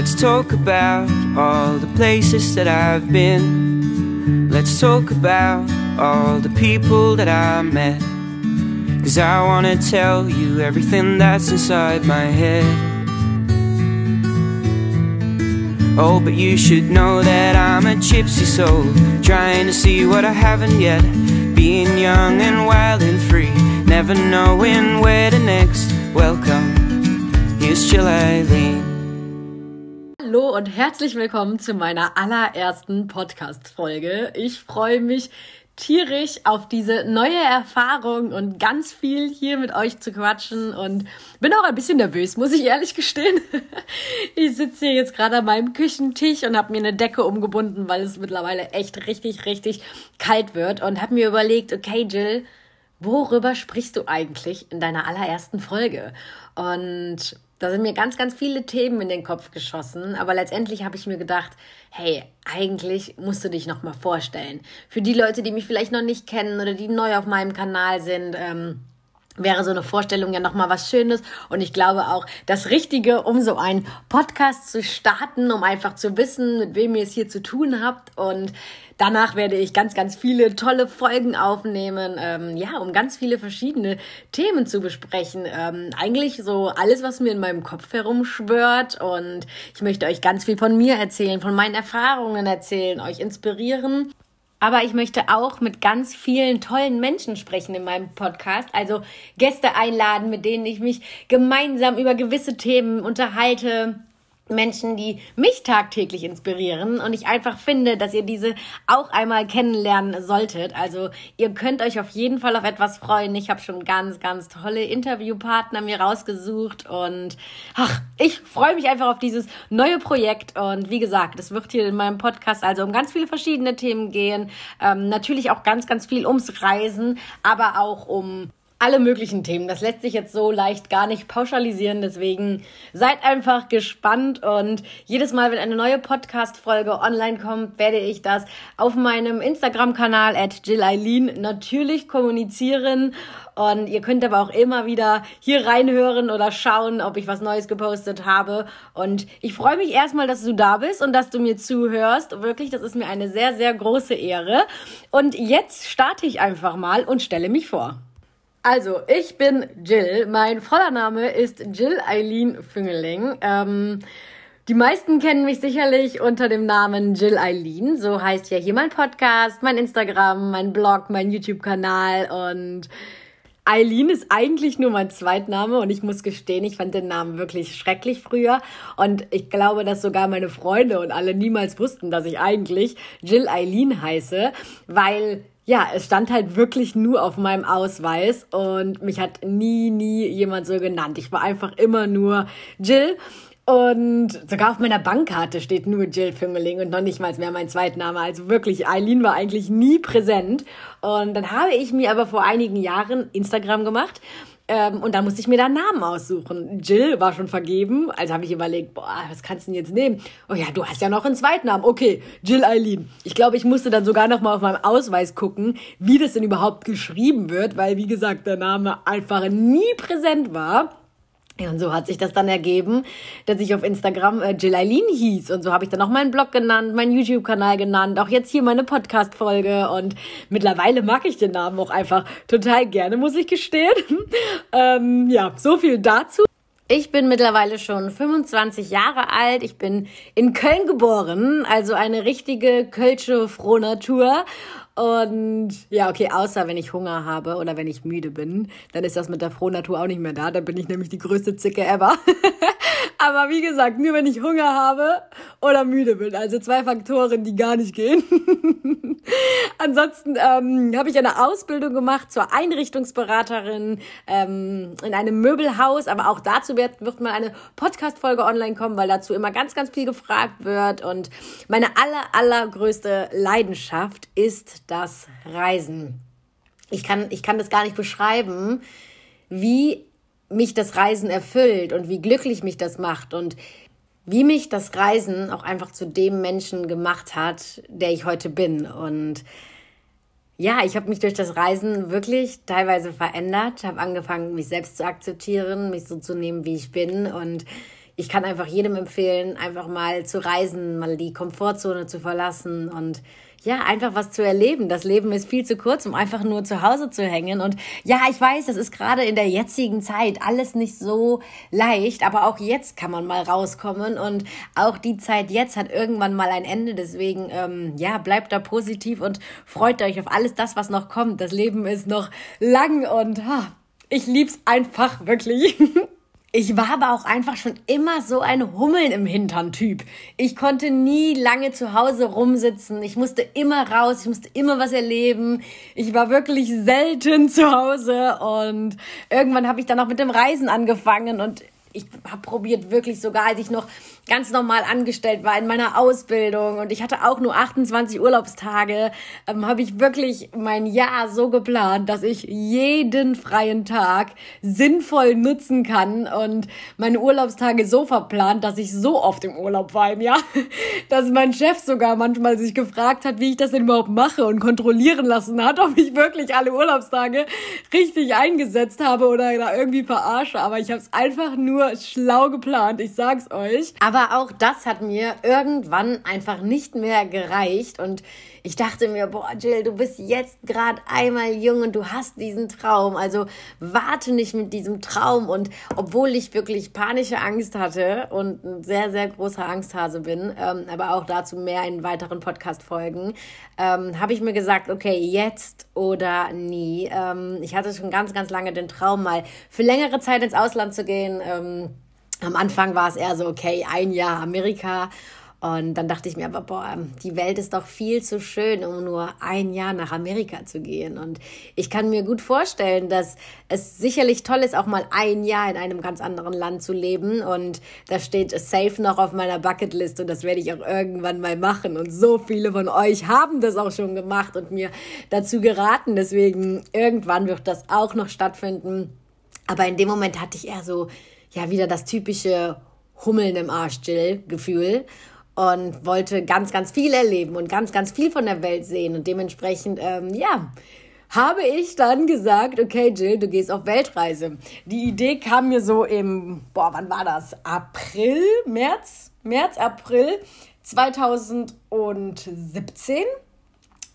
Let's talk about all the places that I've been. Let's talk about all the people that I met. Cause I wanna tell you everything that's inside my head. Oh, but you should know that I'm a gypsy soul, trying to see what I haven't yet. Being young and wild and free, never knowing where the next. Welcome, here's Jill. Hallo und herzlich willkommen zu meiner allerersten Podcast-Folge. Ich freue mich tierisch auf diese neue Erfahrung und ganz viel hier mit euch zu quatschen und bin auch ein bisschen nervös, muss ich ehrlich gestehen. Ich sitze hier jetzt gerade an meinem Küchentisch und habe mir eine Decke umgebunden, weil es mittlerweile echt richtig, richtig kalt wird und habe mir überlegt, okay, Jill, worüber sprichst du eigentlich in deiner allerersten Folge? Und da sind mir ganz, ganz viele Themen in den Kopf geschossen, aber letztendlich habe ich mir gedacht, hey, eigentlich musst du dich noch mal vorstellen. Für die Leute, die mich vielleicht noch nicht kennen oder die neu auf meinem Kanal sind, ähm, wäre so eine Vorstellung ja nochmal was Schönes. Und ich glaube auch das Richtige, um so einen Podcast zu starten, um einfach zu wissen, mit wem ihr es hier zu tun habt. Und danach werde ich ganz, ganz viele tolle Folgen aufnehmen, ähm, ja, um ganz viele verschiedene Themen zu besprechen. Ähm, eigentlich so alles, was mir in meinem Kopf herumschwört. Und ich möchte euch ganz viel von mir erzählen, von meinen Erfahrungen erzählen, euch inspirieren. Aber ich möchte auch mit ganz vielen tollen Menschen sprechen in meinem Podcast. Also Gäste einladen, mit denen ich mich gemeinsam über gewisse Themen unterhalte. Menschen, die mich tagtäglich inspirieren und ich einfach finde, dass ihr diese auch einmal kennenlernen solltet. Also ihr könnt euch auf jeden Fall auf etwas freuen. Ich habe schon ganz, ganz tolle Interviewpartner mir rausgesucht und ach, ich freue mich einfach auf dieses neue Projekt und wie gesagt, es wird hier in meinem Podcast also um ganz viele verschiedene Themen gehen. Ähm, natürlich auch ganz, ganz viel ums Reisen, aber auch um alle möglichen Themen. Das lässt sich jetzt so leicht gar nicht pauschalisieren. Deswegen seid einfach gespannt und jedes Mal, wenn eine neue Podcast-Folge online kommt, werde ich das auf meinem Instagram-Kanal at Jill Eileen natürlich kommunizieren. Und ihr könnt aber auch immer wieder hier reinhören oder schauen, ob ich was Neues gepostet habe. Und ich freue mich erstmal, dass du da bist und dass du mir zuhörst. Wirklich, das ist mir eine sehr, sehr große Ehre. Und jetzt starte ich einfach mal und stelle mich vor. Also, ich bin Jill. Mein voller Name ist Jill Eileen Füngeling. Ähm, die meisten kennen mich sicherlich unter dem Namen Jill Eileen. So heißt ja hier mein Podcast, mein Instagram, mein Blog, mein YouTube-Kanal und Eileen ist eigentlich nur mein Zweitname und ich muss gestehen, ich fand den Namen wirklich schrecklich früher und ich glaube, dass sogar meine Freunde und alle niemals wussten, dass ich eigentlich Jill Eileen heiße, weil ja, es stand halt wirklich nur auf meinem Ausweis und mich hat nie, nie jemand so genannt. Ich war einfach immer nur Jill. Und sogar auf meiner Bankkarte steht nur Jill Füngeling und noch nicht mal mehr mein Zweitname. Also wirklich, Eileen war eigentlich nie präsent. Und dann habe ich mir aber vor einigen Jahren Instagram gemacht ähm, und dann musste ich mir da einen Namen aussuchen. Jill war schon vergeben, also habe ich überlegt, boah, was kannst du denn jetzt nehmen? Oh ja, du hast ja noch einen Zweitnamen. Okay, Jill Eileen. Ich glaube, ich musste dann sogar noch mal auf meinem Ausweis gucken, wie das denn überhaupt geschrieben wird, weil wie gesagt, der Name einfach nie präsent war. Ja, und so hat sich das dann ergeben, dass ich auf Instagram äh, Eileen hieß. Und so habe ich dann auch meinen Blog genannt, meinen YouTube-Kanal genannt, auch jetzt hier meine Podcast-Folge. Und mittlerweile mag ich den Namen auch einfach total gerne, muss ich gestehen. ähm, ja, so viel dazu. Ich bin mittlerweile schon 25 Jahre alt. Ich bin in Köln geboren, also eine richtige Kölsche Frohnatur. Und ja, okay, außer wenn ich Hunger habe oder wenn ich müde bin, dann ist das mit der Frohnatur auch nicht mehr da. Dann bin ich nämlich die größte Zicke ever. Aber wie gesagt, nur wenn ich Hunger habe oder müde bin. Also zwei Faktoren, die gar nicht gehen. Ansonsten ähm, habe ich eine Ausbildung gemacht zur Einrichtungsberaterin ähm, in einem Möbelhaus. Aber auch dazu wird, wird mal eine Podcast-Folge online kommen, weil dazu immer ganz, ganz viel gefragt wird. Und meine aller, allergrößte Leidenschaft ist das Reisen. Ich kann, ich kann das gar nicht beschreiben, wie mich das Reisen erfüllt und wie glücklich mich das macht und wie mich das Reisen auch einfach zu dem Menschen gemacht hat, der ich heute bin. Und ja, ich habe mich durch das Reisen wirklich teilweise verändert, habe angefangen, mich selbst zu akzeptieren, mich so zu nehmen, wie ich bin und ich kann einfach jedem empfehlen, einfach mal zu reisen, mal die Komfortzone zu verlassen und ja, einfach was zu erleben. Das Leben ist viel zu kurz, um einfach nur zu Hause zu hängen. Und ja, ich weiß, das ist gerade in der jetzigen Zeit alles nicht so leicht, aber auch jetzt kann man mal rauskommen und auch die Zeit jetzt hat irgendwann mal ein Ende. Deswegen, ähm, ja, bleibt da positiv und freut euch auf alles das, was noch kommt. Das Leben ist noch lang und ha, ich lieb's einfach wirklich. Ich war aber auch einfach schon immer so ein Hummeln im Hintern-Typ. Ich konnte nie lange zu Hause rumsitzen. Ich musste immer raus, ich musste immer was erleben. Ich war wirklich selten zu Hause und irgendwann habe ich dann auch mit dem Reisen angefangen und ich habe probiert wirklich sogar, als ich noch ganz normal angestellt war in meiner Ausbildung und ich hatte auch nur 28 Urlaubstage, ähm, habe ich wirklich mein Jahr so geplant, dass ich jeden freien Tag sinnvoll nutzen kann und meine Urlaubstage so verplant, dass ich so oft im Urlaub war im Jahr, dass mein Chef sogar manchmal sich gefragt hat, wie ich das denn überhaupt mache und kontrollieren lassen hat, ob ich wirklich alle Urlaubstage richtig eingesetzt habe oder da irgendwie verarsche. Aber ich habe es einfach nur schlau geplant, ich sag's euch. Aber aber auch das hat mir irgendwann einfach nicht mehr gereicht und ich dachte mir, boah, Jill, du bist jetzt gerade einmal jung und du hast diesen Traum. Also warte nicht mit diesem Traum. Und obwohl ich wirklich panische Angst hatte und ein sehr, sehr großer Angsthase bin, ähm, aber auch dazu mehr in weiteren Podcast-Folgen, ähm, habe ich mir gesagt, okay, jetzt oder nie. Ähm, ich hatte schon ganz, ganz lange den Traum, mal für längere Zeit ins Ausland zu gehen. Am Anfang war es eher so, okay, ein Jahr Amerika. Und dann dachte ich mir aber, boah, die Welt ist doch viel zu schön, um nur ein Jahr nach Amerika zu gehen. Und ich kann mir gut vorstellen, dass es sicherlich toll ist, auch mal ein Jahr in einem ganz anderen Land zu leben. Und das steht safe noch auf meiner Bucketlist und das werde ich auch irgendwann mal machen. Und so viele von euch haben das auch schon gemacht und mir dazu geraten. Deswegen irgendwann wird das auch noch stattfinden. Aber in dem Moment hatte ich eher so, ja wieder das typische Hummeln im Arsch Jill Gefühl und wollte ganz, ganz viel erleben und ganz, ganz viel von der Welt sehen und dementsprechend, ähm, ja, habe ich dann gesagt, okay, Jill, du gehst auf Weltreise. Die Idee kam mir so im, boah, wann war das? April, März, März, April 2017.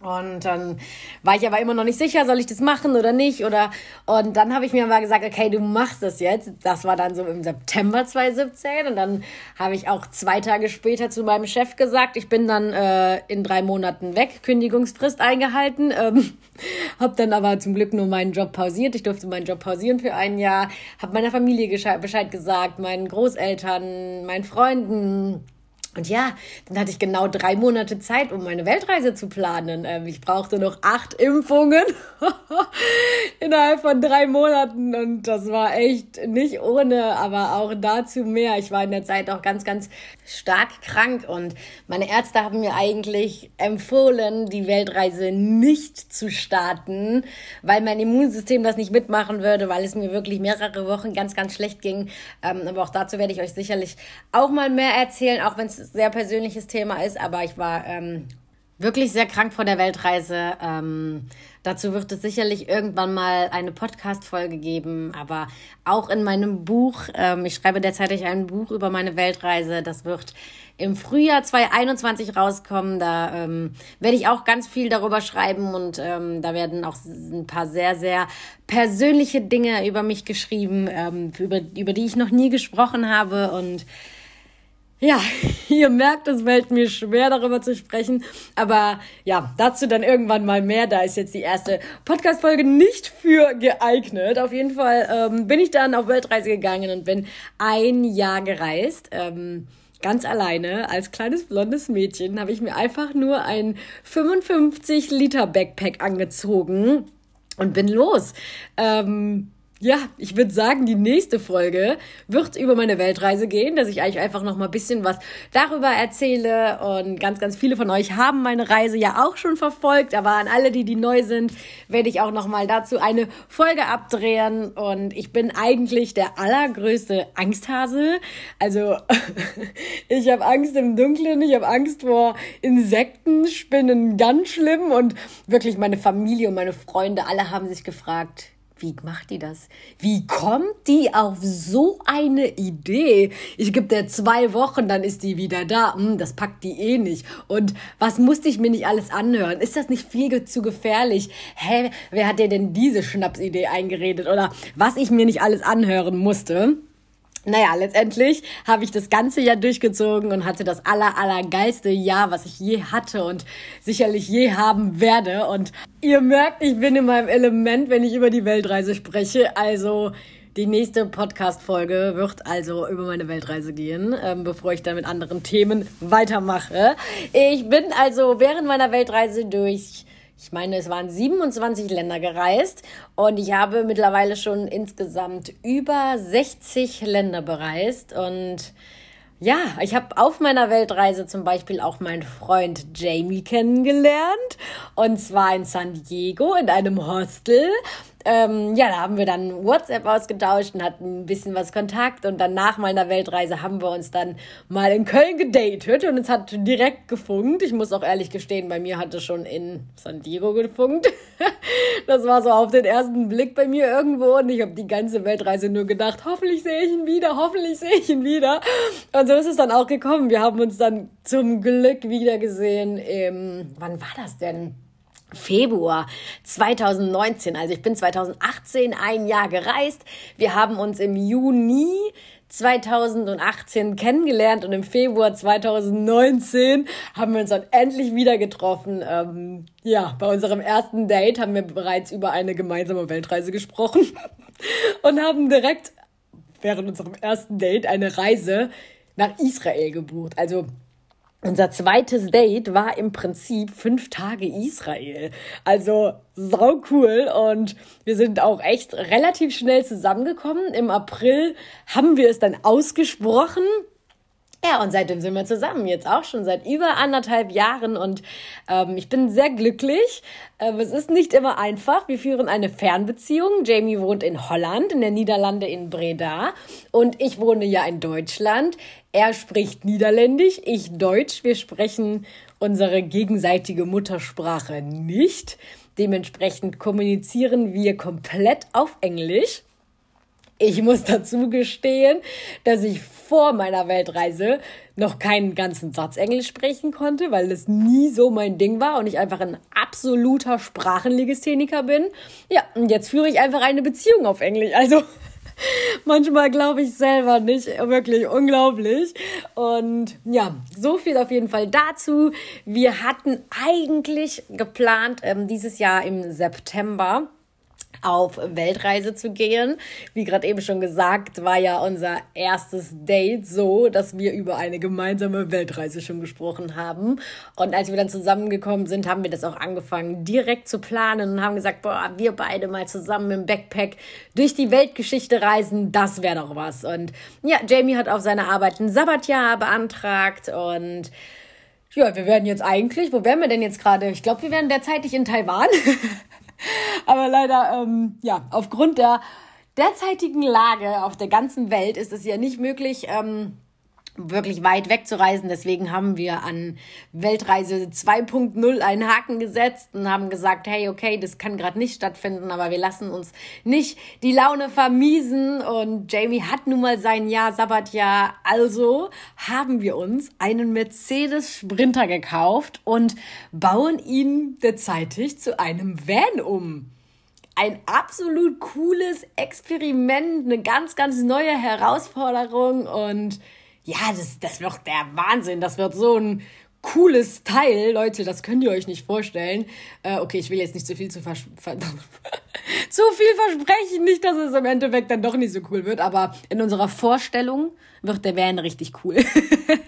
Und dann war ich aber immer noch nicht sicher, soll ich das machen oder nicht? Oder und dann habe ich mir aber gesagt, okay, du machst das jetzt. Das war dann so im September 2017 und dann habe ich auch zwei Tage später zu meinem Chef gesagt, ich bin dann äh, in drei Monaten weg, Kündigungsfrist eingehalten. Ähm, habe dann aber zum Glück nur meinen Job pausiert. Ich durfte meinen Job pausieren für ein Jahr. Habe meiner Familie Bescheid gesagt, meinen Großeltern, meinen Freunden und ja, dann hatte ich genau drei Monate Zeit, um meine Weltreise zu planen. Ähm, ich brauchte noch acht Impfungen innerhalb von drei Monaten und das war echt nicht ohne, aber auch dazu mehr. Ich war in der Zeit auch ganz, ganz stark krank und meine Ärzte haben mir eigentlich empfohlen, die Weltreise nicht zu starten, weil mein Immunsystem das nicht mitmachen würde, weil es mir wirklich mehrere Wochen ganz, ganz schlecht ging. Ähm, aber auch dazu werde ich euch sicherlich auch mal mehr erzählen, auch wenn es sehr persönliches Thema ist, aber ich war ähm, wirklich sehr krank vor der Weltreise. Ähm, dazu wird es sicherlich irgendwann mal eine Podcast-Folge geben, aber auch in meinem Buch, ähm, ich schreibe derzeit ein Buch über meine Weltreise, das wird im Frühjahr 2021 rauskommen. Da ähm, werde ich auch ganz viel darüber schreiben und ähm, da werden auch ein paar sehr, sehr persönliche Dinge über mich geschrieben, ähm, über, über die ich noch nie gesprochen habe und ja, ihr merkt, es fällt mir schwer, darüber zu sprechen. Aber ja, dazu dann irgendwann mal mehr. Da ist jetzt die erste Podcast-Folge nicht für geeignet. Auf jeden Fall ähm, bin ich dann auf Weltreise gegangen und bin ein Jahr gereist. Ähm, ganz alleine als kleines blondes Mädchen habe ich mir einfach nur ein 55 Liter Backpack angezogen und bin los. Ähm, ja, ich würde sagen, die nächste Folge wird über meine Weltreise gehen, dass ich euch einfach noch mal ein bisschen was darüber erzähle. Und ganz, ganz viele von euch haben meine Reise ja auch schon verfolgt, aber an alle, die, die neu sind, werde ich auch noch mal dazu eine Folge abdrehen. Und ich bin eigentlich der allergrößte Angsthase. Also ich habe Angst im Dunkeln, ich habe Angst vor Insekten, Spinnen, ganz schlimm. Und wirklich meine Familie und meine Freunde, alle haben sich gefragt, wie macht die das? Wie kommt die auf so eine Idee? Ich gebe der zwei Wochen, dann ist die wieder da. Hm, das packt die eh nicht. Und was musste ich mir nicht alles anhören? Ist das nicht viel zu gefährlich? Hä, wer hat dir denn diese Schnapsidee eingeredet? Oder was ich mir nicht alles anhören musste? Naja, letztendlich habe ich das ganze Jahr durchgezogen und hatte das aller, aller geilste Jahr, was ich je hatte und sicherlich je haben werde. Und ihr merkt, ich bin in meinem Element, wenn ich über die Weltreise spreche. Also die nächste Podcast-Folge wird also über meine Weltreise gehen, ähm, bevor ich dann mit anderen Themen weitermache. Ich bin also während meiner Weltreise durch ich meine, es waren 27 Länder gereist und ich habe mittlerweile schon insgesamt über 60 Länder bereist und ja, ich habe auf meiner Weltreise zum Beispiel auch meinen Freund Jamie kennengelernt. Und zwar in San Diego in einem Hostel ähm, ja, da haben wir dann WhatsApp ausgetauscht und hatten ein bisschen was Kontakt. Und dann nach meiner Weltreise haben wir uns dann mal in Köln gedatet und es hat direkt gefunkt. Ich muss auch ehrlich gestehen, bei mir hat es schon in San Diego gefunkt. das war so auf den ersten Blick bei mir irgendwo und ich habe die ganze Weltreise nur gedacht, hoffentlich sehe ich ihn wieder, hoffentlich sehe ich ihn wieder. Und so ist es dann auch gekommen. Wir haben uns dann zum Glück wieder gesehen im, wann war das denn? Februar 2019. Also ich bin 2018 ein Jahr gereist. Wir haben uns im Juni 2018 kennengelernt und im Februar 2019 haben wir uns dann endlich wieder getroffen. Ähm, ja, bei unserem ersten Date haben wir bereits über eine gemeinsame Weltreise gesprochen und haben direkt während unserem ersten Date eine Reise nach Israel gebucht. Also unser zweites Date war im Prinzip fünf Tage Israel. Also sau cool und wir sind auch echt relativ schnell zusammengekommen. Im April haben wir es dann ausgesprochen ja, und seitdem sind wir zusammen, jetzt auch schon seit über anderthalb Jahren und ähm, ich bin sehr glücklich. Ähm, es ist nicht immer einfach. Wir führen eine Fernbeziehung. Jamie wohnt in Holland, in der Niederlande in Breda und ich wohne ja in Deutschland. Er spricht Niederländisch, ich Deutsch. Wir sprechen unsere gegenseitige Muttersprache nicht. Dementsprechend kommunizieren wir komplett auf Englisch. Ich muss dazu gestehen, dass ich vor meiner Weltreise noch keinen ganzen Satz Englisch sprechen konnte, weil das nie so mein Ding war und ich einfach ein absoluter Sprachenlegistheniker bin. Ja, und jetzt führe ich einfach eine Beziehung auf Englisch. Also manchmal glaube ich selber nicht, wirklich unglaublich. Und ja, so viel auf jeden Fall dazu. Wir hatten eigentlich geplant, ähm, dieses Jahr im September auf Weltreise zu gehen. Wie gerade eben schon gesagt, war ja unser erstes Date so, dass wir über eine gemeinsame Weltreise schon gesprochen haben. Und als wir dann zusammengekommen sind, haben wir das auch angefangen direkt zu planen und haben gesagt, boah, wir beide mal zusammen im Backpack durch die Weltgeschichte reisen, das wäre doch was. Und ja, Jamie hat auf seine Arbeit ein Sabbatjahr beantragt und ja, wir werden jetzt eigentlich, wo wären wir denn jetzt gerade? Ich glaube, wir wären derzeitig in Taiwan. Aber leider, ähm, ja, aufgrund der derzeitigen Lage auf der ganzen Welt ist es ja nicht möglich, ähm, wirklich weit wegzureisen. Deswegen haben wir an Weltreise 2.0 einen Haken gesetzt und haben gesagt, hey, okay, das kann gerade nicht stattfinden, aber wir lassen uns nicht die Laune vermiesen. Und Jamie hat nun mal sein Jahr Sabbatjahr. Also haben wir uns einen Mercedes Sprinter gekauft und bauen ihn derzeitig zu einem Van um ein absolut cooles Experiment, eine ganz, ganz neue Herausforderung und ja, das, das wird der Wahnsinn. Das wird so ein cooles Teil. Leute, das könnt ihr euch nicht vorstellen. Äh, okay, ich will jetzt nicht zu viel zu, vers ver zu viel versprechen. Nicht, dass es im Endeffekt dann doch nicht so cool wird. Aber in unserer Vorstellung wird der Van richtig cool.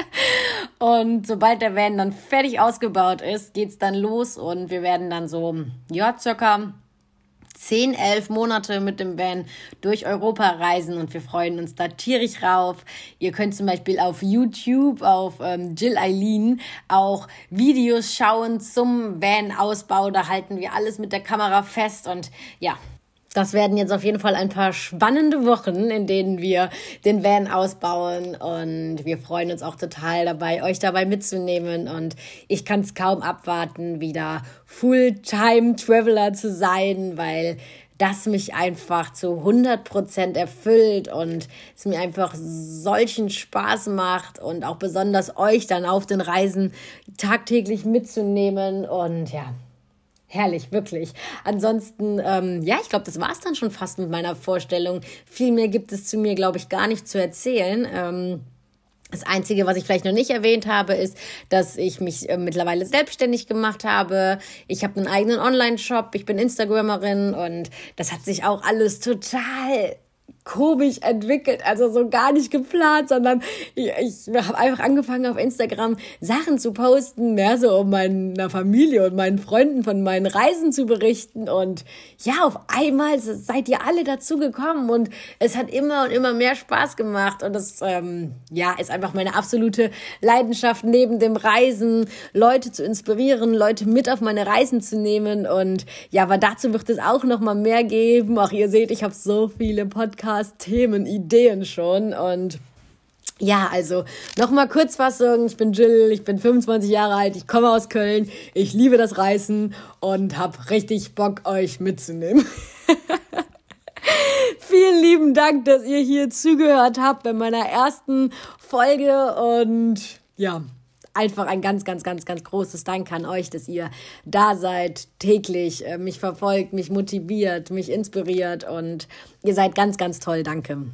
und sobald der Van dann fertig ausgebaut ist, geht's dann los und wir werden dann so, ja, circa zehn, elf Monate mit dem Van durch Europa reisen und wir freuen uns da tierisch rauf. Ihr könnt zum Beispiel auf YouTube, auf ähm, Jill Eileen auch Videos schauen zum Van-Ausbau. Da halten wir alles mit der Kamera fest und ja, das werden jetzt auf jeden Fall ein paar spannende Wochen, in denen wir den Van ausbauen. Und wir freuen uns auch total dabei, euch dabei mitzunehmen. Und ich kann es kaum abwarten, wieder Fulltime Traveler zu sein, weil das mich einfach zu 100 Prozent erfüllt und es mir einfach solchen Spaß macht und auch besonders euch dann auf den Reisen tagtäglich mitzunehmen. Und ja, Herrlich, wirklich. Ansonsten, ähm, ja, ich glaube, das war es dann schon fast mit meiner Vorstellung. Viel mehr gibt es zu mir, glaube ich, gar nicht zu erzählen. Ähm, das Einzige, was ich vielleicht noch nicht erwähnt habe, ist, dass ich mich äh, mittlerweile selbstständig gemacht habe. Ich habe einen eigenen Online-Shop, ich bin Instagramerin und das hat sich auch alles total komisch entwickelt, also so gar nicht geplant, sondern ich, ich habe einfach angefangen auf Instagram Sachen zu posten, mehr so um meiner Familie und meinen Freunden von meinen Reisen zu berichten. Und ja, auf einmal seid ihr alle dazu gekommen und es hat immer und immer mehr Spaß gemacht. Und das ähm, ja ist einfach meine absolute Leidenschaft neben dem Reisen, Leute zu inspirieren, Leute mit auf meine Reisen zu nehmen. Und ja, aber dazu wird es auch noch mal mehr geben. Auch ihr seht, ich habe so viele Podcasts Podcast-Themen, Ideen schon. Und ja, also nochmal Kurzfassung. Ich bin Jill, ich bin 25 Jahre alt, ich komme aus Köln, ich liebe das Reisen und habe richtig Bock, euch mitzunehmen. Vielen lieben Dank, dass ihr hier zugehört habt bei meiner ersten Folge und ja, einfach ein ganz, ganz, ganz, ganz großes Dank an euch, dass ihr da seid, täglich äh, mich verfolgt, mich motiviert, mich inspiriert und ihr seid ganz, ganz toll. Danke.